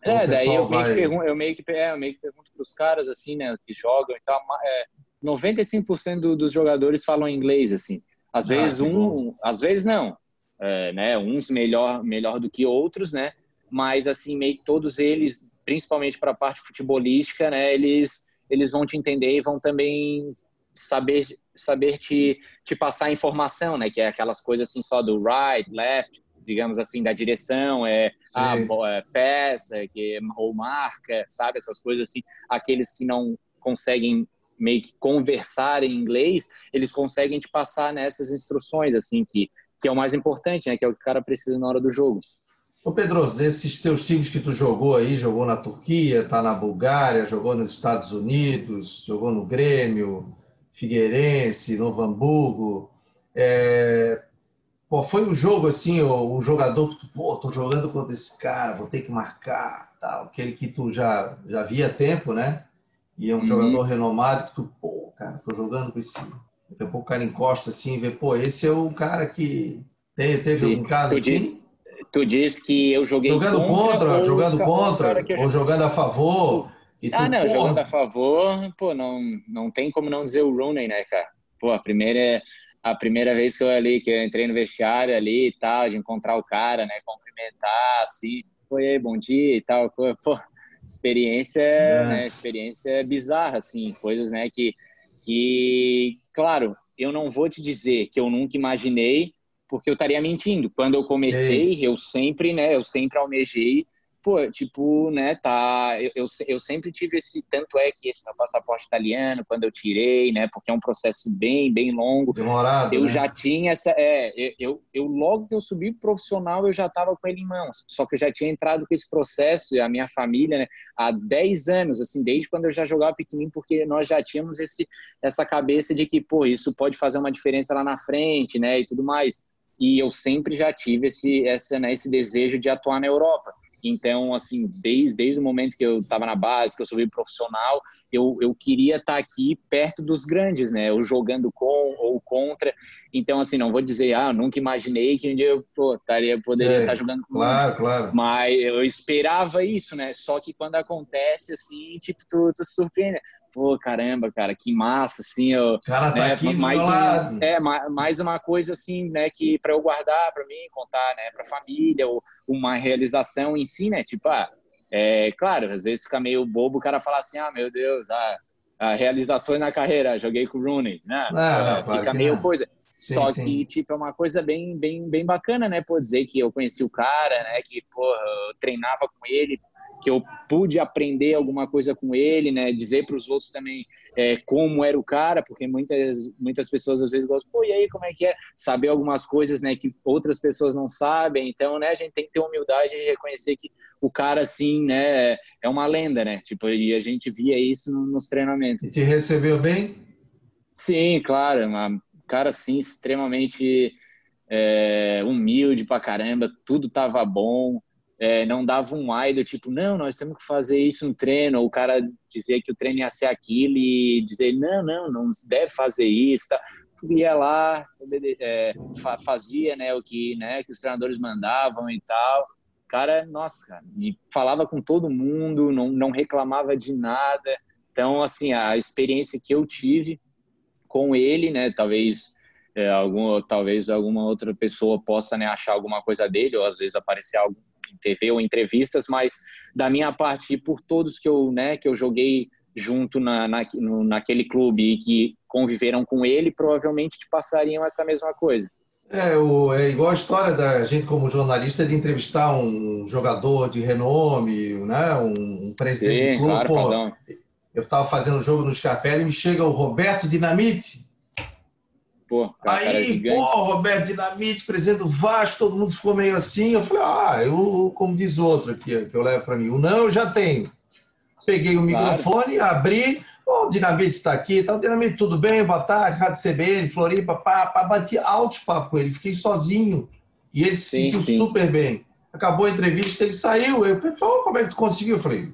É, daí eu meio, vai... pergunto, eu meio que é, eu meio que pergunto para os caras, assim, né, que jogam. Então, é, 95% do, dos jogadores falam inglês, assim. Às ah, vezes um, bom. às vezes não. É, né, uns melhor, melhor do que outros, né? Mas, assim, meio que todos eles principalmente para a parte futebolística, né, eles, eles vão te entender e vão também saber saber te, te passar informação, né, que é aquelas coisas assim só do right, left, digamos assim, da direção, é a é, peça, que, ou marca, sabe, essas coisas assim, aqueles que não conseguem meio que conversar em inglês, eles conseguem te passar nessas instruções, assim, que, que é o mais importante, né, que é o que o cara precisa na hora do jogo. Ô Pedroso, desses teus times que tu jogou aí, jogou na Turquia, tá na Bulgária, jogou nos Estados Unidos, jogou no Grêmio, Figueirense, Novo Hamburgo, é... Pô, foi um jogo assim, o, o jogador que tu, pô, tô jogando contra esse cara, vou ter que marcar, tal, aquele que tu já, já via tempo, né? E é um uhum. jogador renomado que tu, pô, cara, tô jogando com esse. Daqui a pouco o cara encosta assim e vê, pô, esse é o cara que teve, teve um caso assim. Tu diz que eu joguei jogando contra, contra jogando contra, ou jogando a favor. ah, não, porra. jogando a favor, pô, não, não tem como não dizer o Rooney, né, cara? Pô, a primeira a primeira vez que eu ali, que eu entrei no vestiário ali e tal, de encontrar o cara, né, cumprimentar, assim, foi aí, bom dia e tal, pô, experiência, é. né, experiência bizarra, assim, coisas, né, que, que, claro, eu não vou te dizer que eu nunca imaginei porque eu estaria mentindo. Quando eu comecei, eu sempre, né, eu sempre almejei pô, tipo, né, tá, eu, eu, eu, sempre tive esse, tanto é que esse meu passaporte italiano, quando eu tirei, né, porque é um processo bem, bem longo. Demorado, Eu né? já tinha essa, é, eu, eu logo que eu subi profissional, eu já tava com ele em mãos, só que eu já tinha entrado com esse processo, a minha família, né, há 10 anos, assim, desde quando eu já jogava pequenininho, porque nós já tínhamos esse, essa cabeça de que, pô, isso pode fazer uma diferença lá na frente, né, e tudo mais. E eu sempre já tive esse, essa, né, esse desejo de atuar na Europa. Então, assim, desde, desde o momento que eu estava na base, que eu subi profissional, eu, eu queria estar tá aqui perto dos grandes, né? Eu jogando com ou contra. Então, assim, não vou dizer, ah, nunca imaginei que um dia eu pô, estaria, poderia é, estar jogando com Claro, claro. Mas eu esperava isso, né? Só que quando acontece, assim, tipo, tu, tu surpreende pô, caramba, cara, que massa, assim, eu, cara tá né, aqui mais um, é mais uma coisa assim, né, que para eu guardar para mim, contar, né, para família, ou uma realização em si, né, tipo, ah, é, claro, às vezes fica meio bobo o cara falar assim, ah, meu Deus, ah, a realizações na carreira, joguei com o Rooney, né? Não, não, fica claro meio não. coisa. Sim, Só sim. que, tipo, é uma coisa bem, bem, bem bacana, né? Pô, dizer que eu conheci o cara, né? Que, porra, eu treinava com ele, que eu pude aprender alguma coisa com ele, né? Dizer para os outros também é, como era o cara, porque muitas, muitas pessoas às vezes gostam, pô, e aí como é que é? Saber algumas coisas, né, que outras pessoas não sabem. Então, né, a gente tem que ter humildade e reconhecer que o cara, assim, né, é uma lenda, né? Tipo, e a gente via isso nos treinamentos. E te recebeu bem? Sim, claro, uma cara, assim, extremamente é, humilde pra caramba, tudo tava bom é, não dava um ai do tipo, não, nós temos que fazer isso no treino, ou o cara dizer que o treino ia ser aquilo e dizer, não, não, não deve fazer isso, tá? ia lá, é, fazia né, o que, né, que os treinadores mandavam e tal. Cara, nossa, cara, e falava com todo mundo, não, não reclamava de nada. Então, assim, a experiência que eu tive com ele, né, talvez é, algum, talvez alguma outra pessoa possa né, achar alguma coisa dele, ou às vezes aparecer algo em TV ou entrevistas, mas da minha parte, por todos que eu, né, que eu joguei junto na, na, no, naquele clube e que conviveram com ele, provavelmente te passariam essa mesma coisa. É, o, é igual a história da gente como jornalista de entrevistar um jogador de renome, né, um, um presidente Sim, do clube. Claro, Pô, eu estava fazendo um jogo no Scarpelli e me chega o Roberto Dinamite, Pô, aí, pô, Roberto Dinamite, presidente do Vasco, todo mundo ficou meio assim. Eu falei, ah, eu, como diz outro aqui, que eu levo para mim, o não eu já tenho. Peguei o claro. microfone, abri, o Dinamite está aqui, tá, o Dinamite, tudo bem? Boa tarde, Rádio CBN, Floripa, pá, pá, bati altos papo com ele, fiquei sozinho. E ele se sentiu sim. super bem. Acabou a entrevista, ele saiu. Eu falei, oh, como é que tu conseguiu? Eu falei,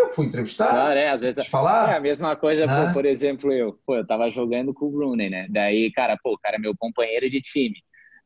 eu fui entrevistar. Claro, é, às vezes. Falar. É a mesma coisa, ah. pô, por exemplo, eu. Pô, eu tava jogando com o Rooney, né? Daí, cara, pô, o cara é meu companheiro de time.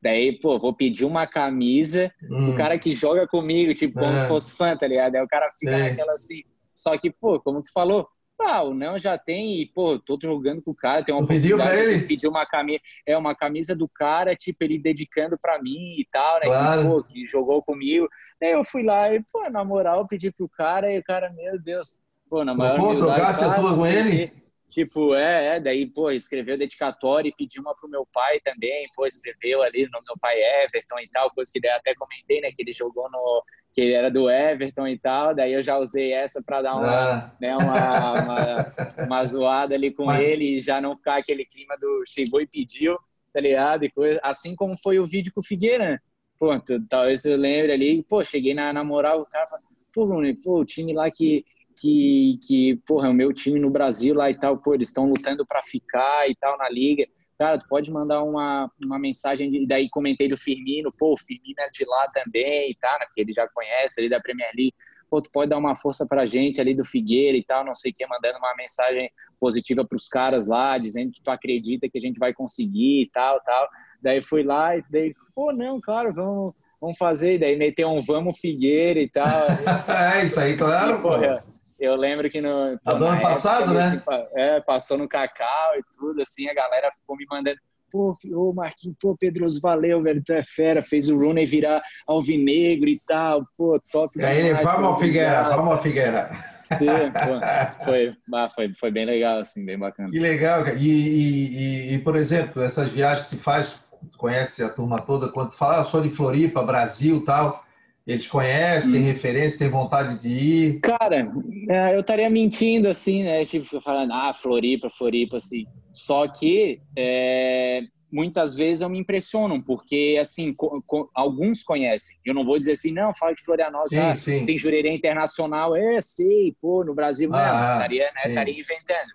Daí, pô, vou pedir uma camisa hum. do cara que joga comigo, tipo, como é. se fosse fã, tá ligado? Aí o cara fica Sim. naquela assim. Só que, pô, como tu falou, ah, o não já tem e, pô, tô jogando com o cara, tem uma pediu pra ele? pedir uma camisa, é uma camisa do cara, tipo, ele dedicando pra mim e tal, né? Claro. Que, pô, que jogou comigo. Daí eu fui lá e, pô, na moral, pedi pro cara e o cara, meu Deus, pô, na maior Pô, trocasse a tua com ele? Tipo, é, é, daí, pô, escreveu dedicatória e pediu uma pro meu pai também, pô, escreveu ali no meu pai Everton e tal, coisa que daí até comentei, né, que ele jogou no, que ele era do Everton e tal, daí eu já usei essa para dar uma, ah. né, uma, uma, uma, zoada ali com Mas... ele e já não ficar aquele clima do chegou e pediu, tá ligado? E coisa, assim como foi o vídeo com o Figueira, pô, tu, talvez eu lembre ali, pô, cheguei na, na moral, o cara falou, pô, Bruno, pô, o time lá que que, que porra, é o meu time no Brasil lá e tal, pô, eles estão lutando para ficar e tal na liga. Cara, tu pode mandar uma, uma mensagem, de, daí comentei do Firmino, pô, o Firmino é de lá também e tal, né, porque ele já conhece ali da Premier League. Pô, tu pode dar uma força pra gente ali do Figueira e tal, não sei o que, mandando uma mensagem positiva pros caras lá, dizendo que tu acredita que a gente vai conseguir e tal, tal. Daí fui lá e daí, pô, não, claro, vamos, vamos fazer. E daí meteu um vamos Figueira e tal. é, isso aí, claro, e, porra. Eu lembro que no. Pô, do ano passado, época, né? Assim, é, passou no Cacau e tudo, assim, a galera ficou me mandando. Pô, ô Marquinhos, pô, Pedroso, valeu, velho, tu é fera, fez o Rooney virar alvinegro e tal, pô, top. E aí, vamos, Figueira, vamos, Figueira. Sim, pô, foi, ah, foi, foi bem legal, assim, bem bacana. Que legal, e, e, e, e, por exemplo, essas viagens que se faz, conhece a turma toda, quando fala, ah, sou de Floripa, Brasil tal, eles conhecem, têm hum. referência, têm vontade de ir? Cara, é, eu estaria mentindo assim, né? Tipo, falando, ah, Floripa, Floripa, assim. Só que é, muitas vezes eu me impressionam, porque, assim, co co alguns conhecem. Eu não vou dizer assim, não, fala de Florianópolis, sim, ah, sim. tem jurerê internacional. É, sei, pô, no Brasil, ah, não, estaria, né, estaria inventando.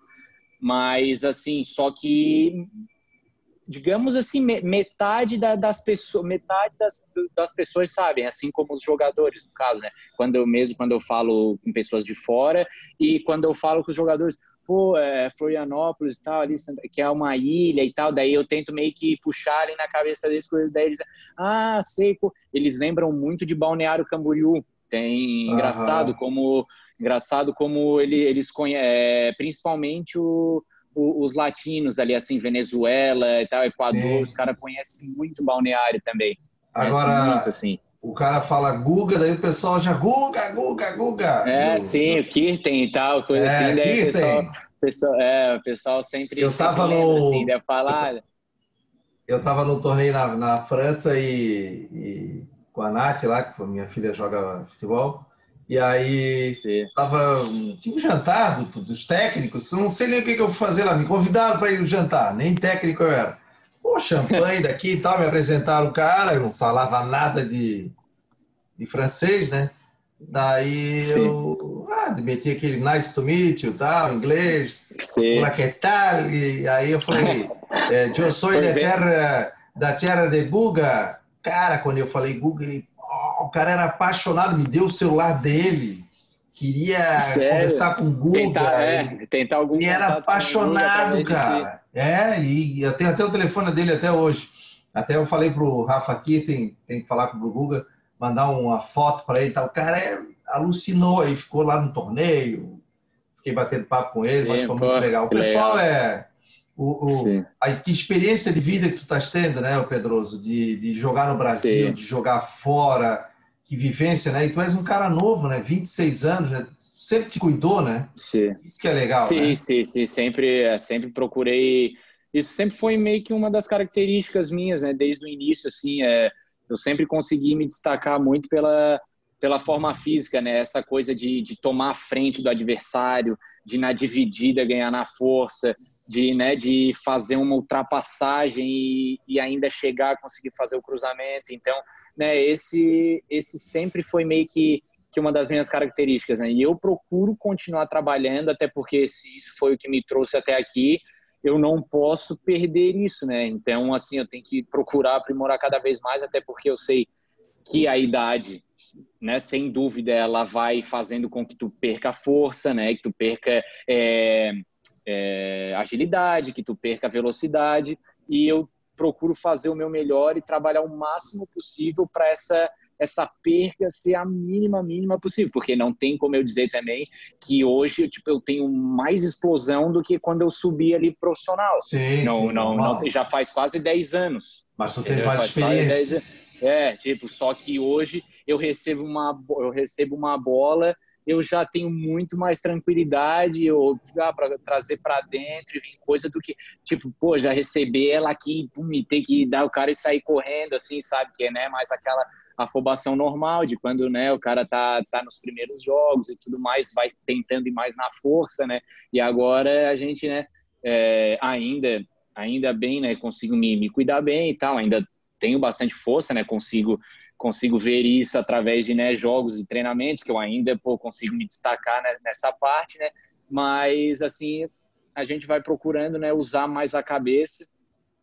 Mas, assim, só que digamos assim, metade da, das pessoas, metade das, das pessoas sabem, assim como os jogadores, no caso, né? Quando eu mesmo, quando eu falo com pessoas de fora e quando eu falo com os jogadores, pô, é, Florianópolis e tal, ali, que é uma ilha e tal, daí eu tento meio que puxar ali na cabeça deles, daí eles, ah, sei, pô. eles lembram muito de Balneário Camboriú, tem, engraçado como, engraçado como ele, eles conhecem, é, principalmente o os latinos ali, assim, Venezuela e tal, Equador, Sim. os caras conhecem muito balneário também. Agora, muito, assim. o cara fala Guga, daí o pessoal já Guga, Guga, Guga. É, sim, o Kirten e tal, coisa é, assim, daí o pessoal, pessoal, é, o pessoal sempre, eu tava sempre no... assim, deve falar... Eu tava no torneio na, na França e, e com a Nath lá, que minha filha joga futebol, E aí tava, tinha um jantar do, dos técnicos, não sei nem o que, que eu fui fazer lá, me convidaram para ir no jantar, nem técnico eu era. Pô, champanhe daqui e tal, me apresentaram o cara, eu não falava nada de, de francês, né? Daí Sim. eu ah, meti aquele nice to meet you, tal, inglês, Olá, que tal? E aí eu falei, é, eu sou da terra, da terra de Buga. Cara, quando eu falei Buga, ele o cara era apaixonado, me deu o celular dele, queria Sério? conversar com o Guga. Tentar, é, tentar algum e era apaixonado, cara. É, e eu tenho até o telefone dele até hoje. Até eu falei pro Rafa aqui, tem, tem que falar com o Guga, mandar uma foto para ele. Tá? O cara é, alucinou aí, ficou lá no torneio. Fiquei batendo papo com ele, Sim, mas foi pô, muito legal. O pessoal legal. é. O, o, a que experiência de vida que tu estás tendo, né, Pedroso, de, de jogar no Brasil, Sim. de jogar fora, que vivência, né? E tu és um cara novo, né? 26 anos, né? Sempre te cuidou, né? Sim. Isso que é legal, sim, né? Sim, sim, sempre, é, sempre procurei. Isso sempre foi meio que uma das características minhas, né? Desde o início, assim, é... eu sempre consegui me destacar muito pela pela forma física, né? Essa coisa de, de tomar a frente do adversário, de na dividida ganhar na força, de, né, de fazer uma ultrapassagem e, e, ainda chegar a conseguir fazer o cruzamento. Então, né, esse, esse sempre foi meio que, que uma das minhas características. Né? E eu procuro continuar trabalhando, até porque se isso foi o que me trouxe até aqui, eu não posso perder isso, né? Então, assim, eu tenho que procurar aprimorar cada vez mais, até porque eu sei que a idade, né, sem dúvida, ela vai fazendo com que tu perca força, né, que tu perca é, é, agilidade, que tu perca velocidade, e eu procuro fazer o meu melhor e trabalhar o máximo possível para essa essa perca ser a mínima mínima possível, porque não tem como eu dizer também que hoje tipo eu tenho mais explosão do que quando eu subi ali profissional. Sim, não, sim, não, não, já faz quase 10 anos. Mas tu tens mais experiência. É, tipo, só que hoje eu recebo uma eu recebo uma bola eu já tenho muito mais tranquilidade ou ah, para trazer para dentro e vir coisa do que tipo pô já receber ela aqui pum, e ter que dar o cara e sair correndo assim sabe que é né mais aquela afobação normal de quando né o cara tá tá nos primeiros jogos e tudo mais vai tentando ir mais na força né e agora a gente né é, ainda ainda bem né consigo me, me cuidar bem e tal ainda tenho bastante força né consigo consigo ver isso através de né, jogos e treinamentos, que eu ainda pô, consigo me destacar né, nessa parte, né? Mas, assim, a gente vai procurando né, usar mais a cabeça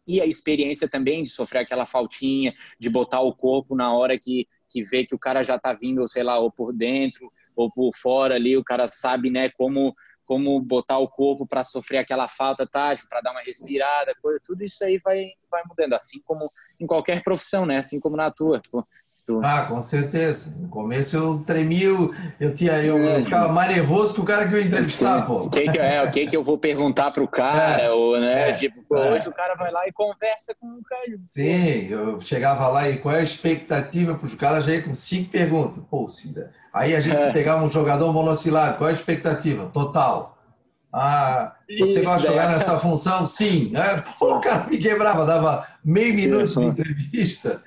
e a experiência também de sofrer aquela faltinha, de botar o corpo na hora que, que vê que o cara já tá vindo, sei lá, ou por dentro ou por fora ali, o cara sabe, né, como como botar o corpo para sofrer aquela falta tática, para dar uma respirada, coisa, tudo isso aí vai, vai mudando, assim como em qualquer profissão, né? Assim como na tua. Ah, com certeza. No começo eu tremia, eu, tinha, eu, eu ficava mais nervoso que o cara que eu ia entrevistar, Sim. pô. O que, que, é, o que, que eu vou perguntar pro cara? É, ou, né? É, tipo, é. hoje o cara vai lá e conversa com o cara. Sim, eu chegava lá e qual é a expectativa para os caras já ia com cinco perguntas. Pô, Cida. Aí a gente é. pegava um jogador monossilábico, qual é a expectativa? Total. Ah, você Isso, gosta de jogar é. nessa função? Sim. É, pô, o cara me quebrava, dava meio minuto de entrevista.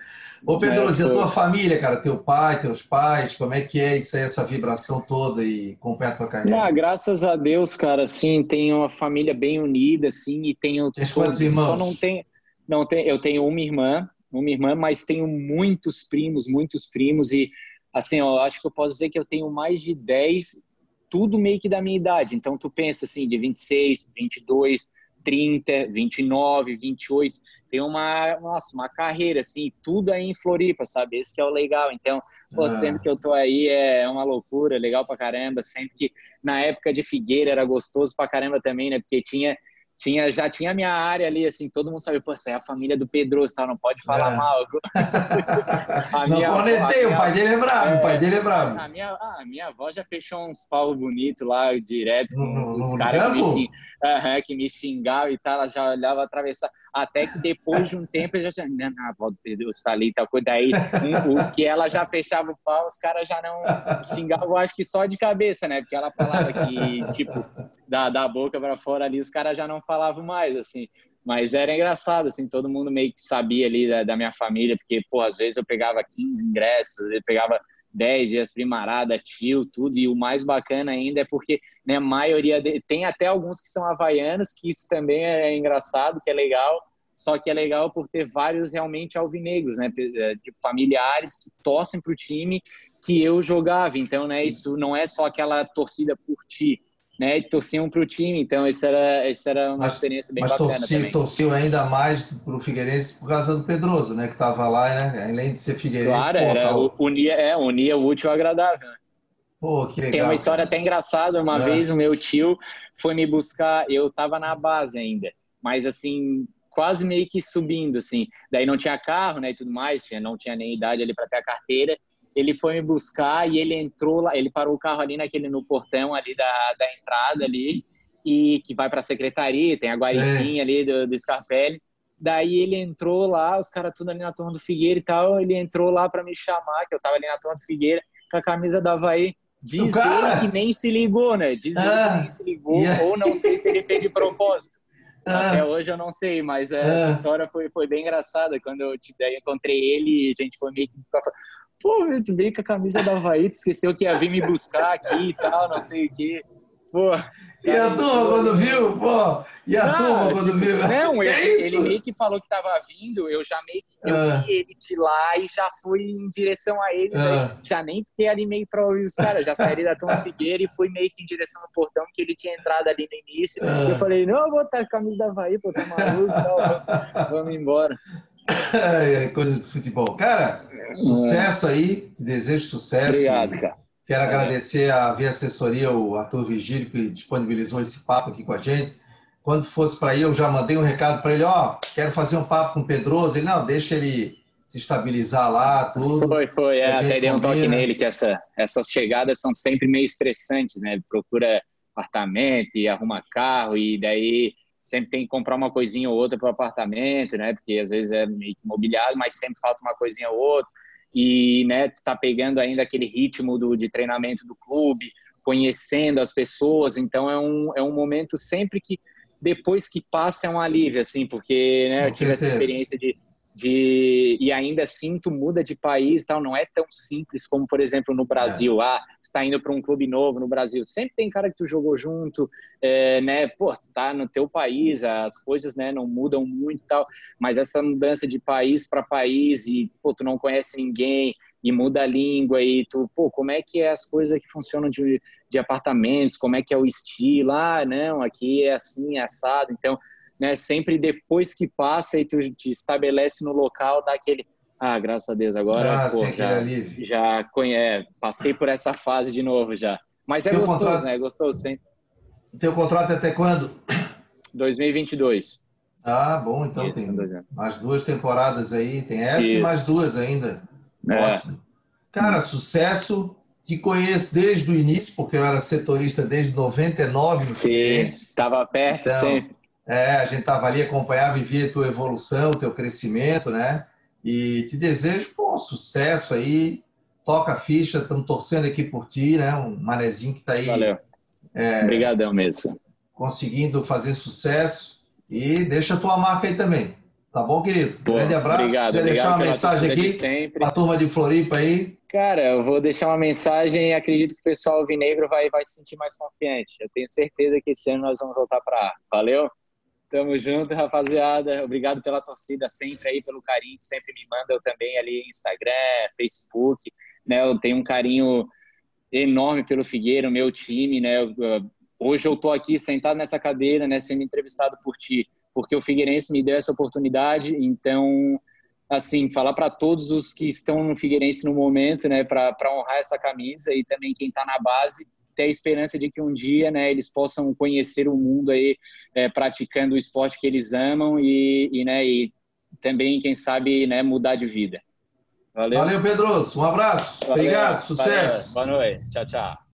Ô Pedroso, e a tua família, cara? Teu pai, teus pais, como é que é isso aí, essa vibração toda e completa a tua carreira? Ah, graças a Deus, cara, sim, tenho uma família bem unida, assim, e tenho... Tens quantos irmãos? Só não tenho, não tenho, eu tenho uma irmã, uma irmã, mas tenho muitos primos, muitos primos, e assim, eu acho que eu posso dizer que eu tenho mais de 10, tudo meio que da minha idade. Então, tu pensa assim, de 26, 22, 30, 29, 28 tem uma, nossa, uma carreira, assim, tudo aí em Floripa, sabe? Esse que é o legal. Então, pô, ah. sempre que eu tô aí é uma loucura, legal pra caramba. Sempre que na época de Figueira era gostoso pra caramba também, né? Porque tinha tinha, já tinha a minha área ali, assim, todo mundo sabe, pô, essa é a família do Pedroso, tá? Não pode falar é. mal. a não minha, conectei, o pai dele é bravo, é, o pai dele é bravo. A minha, a minha avó já fechou uns pau bonito lá, direto, com no, os caras que, me, que me xingavam e tal, ela já olhava atravessar, até que depois de um tempo, eu já disse, não, do Pedroso tá ali, tal coisa, daí um, os que ela já fechava o pau, os caras já não xingavam, acho que só de cabeça, né? Porque ela falava que, tipo, da, da boca para fora ali, os caras já não falavam mais, assim. Mas era engraçado, assim, todo mundo meio que sabia ali da, da, minha família, porque, pô, às vezes eu pegava 15 ingressos, eu pegava 10 dias primarada, tio, tudo. E o mais bacana ainda é porque né, a maioria de... tem até alguns que são havaianos, que isso também é engraçado, que é legal. Só que é legal por ter vários realmente alvinegros, né, de familiares que torcem para o time que eu jogava. Então, né, isso não é só aquela torcida por ti, né, e torciam para o time, então isso era, isso era uma mas, experiência bem mas bacana torci, também. torciam ainda mais para o Figueirense por causa do Pedroso, né, que estava lá, né, além de ser Figueirense. Claro, pô, era, tá... unia, é, unia o útil ao agradável. Pô, que legal. Tem uma história cara. até engraçada, uma é. vez o meu tio foi me buscar, eu estava na base ainda, mas assim, quase meio que subindo, assim, daí não tinha carro, né, e tudo mais, não tinha nem idade ali para ter a carteira, ele foi me buscar e ele entrou lá, ele parou o carro ali naquele no portão ali da, da entrada ali e que vai para a secretaria, tem a guariquinha ali do, do Scarpelli. Daí ele entrou lá, os caras tudo ali na turma do Figueira e tal, ele entrou lá para me chamar, que eu tava ali na turma do Figueira, com a camisa da Havaí. Diz ele que nem se ligou, né? Diz ah, ele que nem se ligou, yeah. ou não sei se ele fez de propósito. Ah, Até hoje eu não sei, mas ah, essa história foi, foi bem engraçada. Quando eu, tipo, encontrei ele, a gente foi meio que Pô, tu veio com a camisa da Havaí, tu esqueceu que ia vir me buscar aqui e tal, não sei o quê. Pô. E a turma quando viu, pô? E a turma quando tipo, viu? Não, ele, ele, meio que falou que tava vindo, eu já meio que eu ah. vi ele de lá e já fui em direção a ele, ah. já nem fiquei ali meio pra ouvir os caras, já saí da turma Figueira e fui meio que em direção ao portão, que ele tinha entrado ali no início. Ah. Eu falei, não, eu vou com a camisa da Havaí, pô, tá maluco, tal, vamos embora. É, coisa de futebol. Cara, sucesso aí, te desejo sucesso. Obrigado, cara. Quero agradecer a Via Assessoria, o Arthur Vigílio, que disponibilizou esse papo aqui com a gente. Quando fosse para aí, eu já mandei um recado para ele: ó, quero fazer um papo com o Pedroso. Ele, não, deixa ele se estabilizar lá, tudo. Foi, foi. É, até dei um toque nele, que essa, essas chegadas são sempre meio estressantes, né? Procura apartamento e arruma carro, e daí sempre tem que comprar uma coisinha ou outra para o apartamento, né? Porque às vezes é meio que mobiliado, mas sempre falta uma coisinha ou outra. E, né, tá pegando ainda aquele ritmo do, de treinamento do clube, conhecendo as pessoas, então é um, é um momento sempre que depois que passa é um alívio, assim, porque, né, eu tive essa experiência de de e ainda assim tu muda de país tal não é tão simples como por exemplo no Brasil. É. ah está indo para um clube novo no Brasil. Sempre tem cara que tu jogou junto é, né? Pô tá no teu país as coisas né não mudam muito tal mas essa mudança de país para país e pô tu não conhece ninguém e muda a língua e tu pô como é que é as coisas que funcionam de, de apartamentos? Como é que é o estilo? Ah não aqui é assim é assado então né? Sempre depois que passa e tu te estabelece no local, dá aquele ah, graças a Deus, agora ah, pô, já, já conhece, passei por essa fase de novo já. Mas é Teu gostoso, contrato... né? É gostoso sempre. Teu contrato é até quando? 2022. Ah, bom, então Isso, tem mais duas temporadas aí, tem essa Isso. e mais duas ainda. É. Ótimo. Cara, sucesso. Te conheço desde o início, porque eu era setorista desde 99 no Sim, estava perto então, sempre. É, a gente estava ali, acompanhava e via a tua evolução, o teu crescimento, né? E te desejo, pô, sucesso aí, toca a ficha, estamos torcendo aqui por ti, né? Um manezinho que está aí. Valeu. É, Obrigadão mesmo. Conseguindo fazer sucesso e deixa a tua marca aí também. Tá bom, querido? Pô, Grande abraço. Obrigado, você deixar uma mensagem aqui para a turma de Floripa aí. Cara, eu vou deixar uma mensagem e acredito que o pessoal vinegro vai, vai se sentir mais confiante. Eu tenho certeza que esse ano nós vamos voltar para. Valeu? Tamo junto, rapaziada. Obrigado pela torcida sempre aí, pelo carinho que sempre me manda. Eu também ali Instagram, Facebook, né? Eu tenho um carinho enorme pelo Figueira, meu time, né? hoje eu tô aqui sentado nessa cadeira, né, sendo entrevistado por ti, porque o Figueirense me deu essa oportunidade. Então, assim, falar para todos os que estão no Figueirense no momento, né, para honrar essa camisa e também quem está na base, ter a esperança de que um dia né, eles possam conhecer o mundo aí é, praticando o esporte que eles amam e, e, né, e também, quem sabe, né, mudar de vida. Valeu, Valeu Pedroso. Um abraço. Valeu, Obrigado. Sucesso. Valeu. Boa noite. Tchau, tchau.